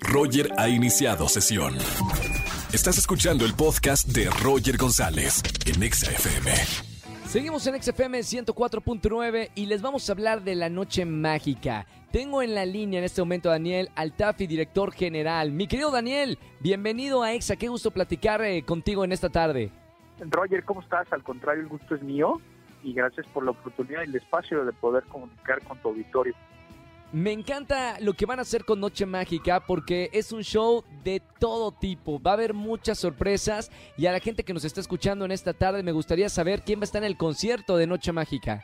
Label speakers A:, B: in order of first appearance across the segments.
A: Roger ha iniciado sesión. Estás escuchando el podcast de Roger González en Exa FM.
B: Seguimos en XFM 104.9 y les vamos a hablar de la noche mágica. Tengo en la línea en este momento a Daniel Altafi, director general. Mi querido Daniel, bienvenido a Exa. Qué gusto platicar eh, contigo en esta tarde.
C: Roger, ¿cómo estás? Al contrario, el gusto es mío y gracias por la oportunidad y el espacio de poder comunicar con tu auditorio.
B: Me encanta lo que van a hacer con Noche Mágica porque es un show de todo tipo. Va a haber muchas sorpresas y a la gente que nos está escuchando en esta tarde me gustaría saber quién va a estar en el concierto de Noche Mágica.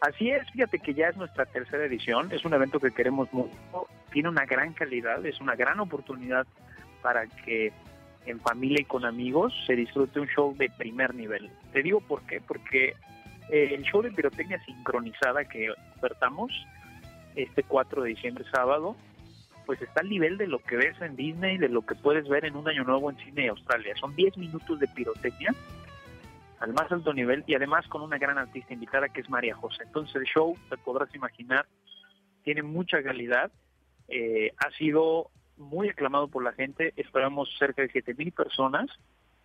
C: Así es, fíjate que ya es nuestra tercera edición, es un evento que queremos mucho, tiene una gran calidad, es una gran oportunidad para que en familia y con amigos se disfrute un show de primer nivel. Te digo por qué, porque eh, el show de pirotecnia sincronizada que ofertamos este 4 de diciembre sábado, pues está al nivel de lo que ves en Disney, de lo que puedes ver en un año nuevo en cine de Australia. Son 10 minutos de pirotecnia al más alto nivel y además con una gran artista invitada que es María José. Entonces el show, te podrás imaginar, tiene mucha calidad, eh, ha sido muy aclamado por la gente, esperamos cerca de 7 mil personas.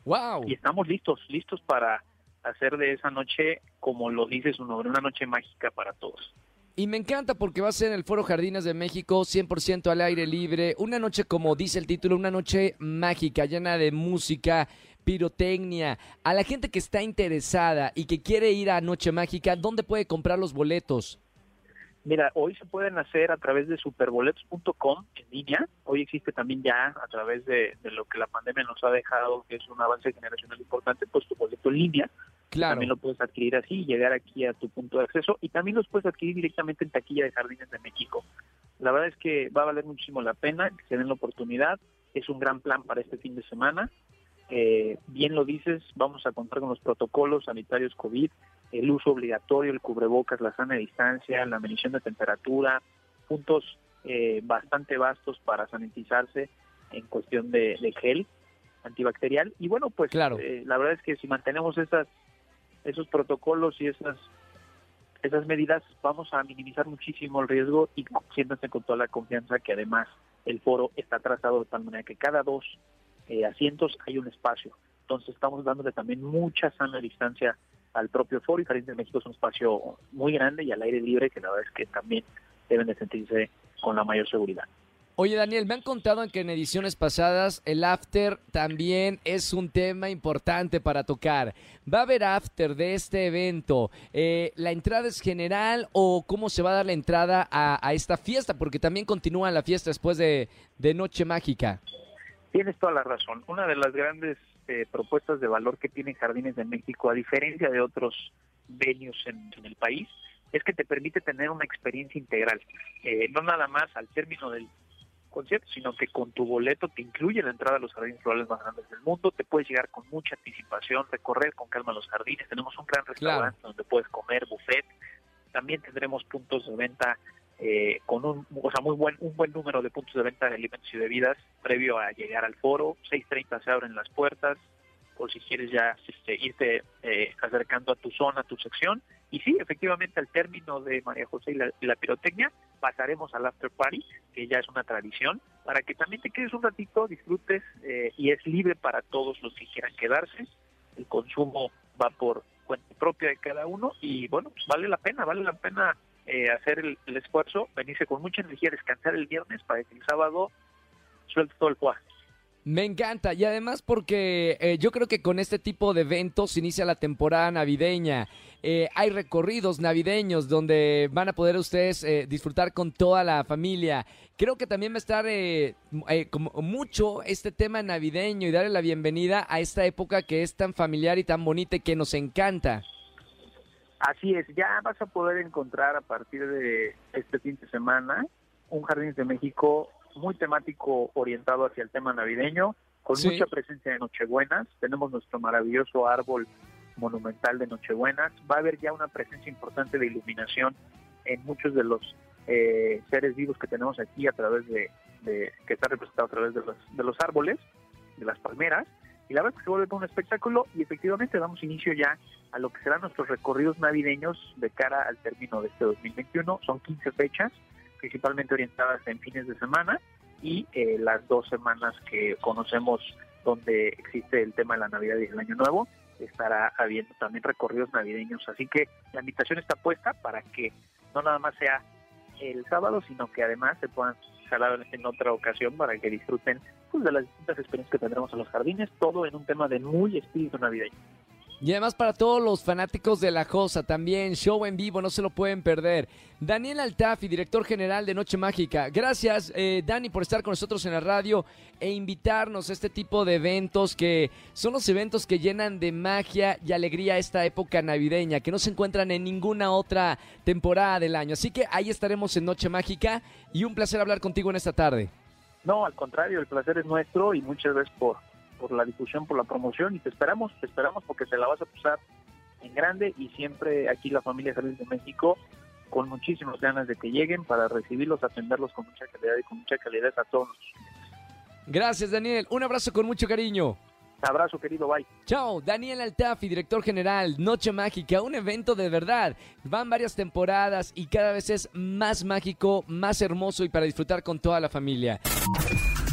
B: ¡Wow!
C: Y estamos listos, listos para hacer de esa noche, como lo dice su nombre, una noche mágica para todos.
B: Y me encanta porque va a ser en el Foro Jardines de México, 100% al aire libre. Una noche, como dice el título, una noche mágica, llena de música, pirotecnia. A la gente que está interesada y que quiere ir a Noche Mágica, ¿dónde puede comprar los boletos?
C: Mira, hoy se pueden hacer a través de superboletos.com en línea. Hoy existe también ya a través de, lo que la pandemia nos ha dejado, que es un avance generacional importante, pues tu boleto en línea.
B: Claro.
C: También lo puedes adquirir así, llegar aquí a tu punto de acceso y también los puedes adquirir directamente en taquilla de Jardines de México. La verdad es que va a valer muchísimo la pena que se den la oportunidad. Es un gran plan para este fin de semana. Eh, bien lo dices, vamos a contar con los protocolos sanitarios COVID, el uso obligatorio, el cubrebocas, la sana distancia, la medición de temperatura, puntos eh, bastante vastos para sanitizarse en cuestión de, gel antibacterial. Y bueno, pues
B: claro.
C: Eh, la verdad es que si mantenemos esas, esos protocolos y esas esas medidas vamos a minimizar muchísimo el riesgo y siéntanse con toda la confianza que además el foro está trazado de tal manera que cada dos eh, asientos hay un espacio. Entonces estamos dándole también mucha sana distancia al propio foro y Jardín de México es un espacio muy grande y al aire libre que la verdad es que también deben de sentirse con la mayor seguridad.
B: Oye Daniel, me han contado que en ediciones pasadas el after también es un tema importante para tocar. ¿Va a haber after de este evento? Eh, ¿La entrada es general o cómo se va a dar la entrada a, esta fiesta? Porque también continúa la fiesta después de, Noche Mágica.
C: Tienes toda la razón. Una de las grandes eh, propuestas de valor que tiene Jardines de México, a diferencia de otros venues en, el país, es que te permite tener una experiencia integral. Eh, no nada más al término del concierto, sino que con tu boleto te incluye la entrada a los jardines florales más grandes del mundo, te puedes llegar con mucha anticipación, recorrer con calma los jardines, tenemos un gran restaurante donde puedes comer, buffet, también tendremos puntos de venta eh, con un, o sea, muy buen, un buen número de puntos de venta de alimentos y bebidas previo a llegar al foro. 6.30 se abren las puertas por si quieres ya este, irte eh, acercando a tu zona, a tu sección. Y sí, efectivamente, al término de María José y la, pirotecnia, pasaremos al after party, que ya es una tradición, para que también te quedes un ratito, disfrutes eh, y es libre para todos los que quieran quedarse. El consumo va por cuenta propia de cada uno y bueno, pues vale la pena, vale la pena eh, hacer el, esfuerzo, venirse con mucha energía, descansar el viernes para que el sábado suelte todo el cuadro.
B: Me encanta y además porque eh, yo creo que con este tipo de eventos inicia la temporada navideña. Eh, hay recorridos navideños donde van a poder ustedes disfrutar con toda la familia. Creo que también va a estar como mucho este tema navideño y darle la bienvenida a esta época que es tan familiar y tan bonita y que nos encanta.
C: Así es, ya vas a poder encontrar a partir de este fin de semana un Jardín de México muy temático orientado hacia el tema navideño, con mucha presencia de Nochebuenas. Tenemos nuestro maravilloso árbol monumental de Nochebuenas. Va a haber ya una presencia importante de iluminación en muchos de los eh, seres vivos que tenemos aquí a través de, que está representado a través de los, de los árboles, de las palmeras y la verdad es que se vuelve un espectáculo y efectivamente damos inicio ya a lo que serán nuestros recorridos navideños de cara al término de este 2021. Son 15 fechas, principalmente orientadas en fines de semana y eh, las dos semanas que conocemos donde existe el tema de la Navidad y el Año Nuevo, estará habiendo también recorridos navideños. Así que la invitación está puesta para que no nada más sea el sábado, sino que además se puedan jalar en otra ocasión para que disfruten pues, de las distintas experiencias que tendremos en los jardines, todo en un tema de muy espíritu navideño.
B: Y además para todos los fanáticos de La Josa también, show en vivo, no se lo pueden perder. Daniel Altafi, director general de Noche Mágica. Gracias, eh, Dani, por estar con nosotros en la radio e invitarnos a este tipo de eventos que son los eventos que llenan de magia y alegría esta época navideña, que no se encuentran en ninguna otra temporada del año. Así que ahí estaremos en Noche Mágica y un placer hablar contigo en esta tarde.
C: No, al contrario, el placer es nuestro y muchas gracias por por la difusión, por la promoción y te esperamos, te esperamos porque te la vas a pasar en grande y siempre aquí la familia Jardines de México con muchísimas ganas de que lleguen para recibirlos, atenderlos con mucha calidad y con mucha calidad a todos.
B: Gracias Daniel, un abrazo con mucho cariño.
C: Abrazo querido, bye.
B: Chao, Daniel Altafi, director general, Noche Mágica, un evento de verdad. Van varias temporadas y cada vez es más mágico, más hermoso y para disfrutar con toda la familia.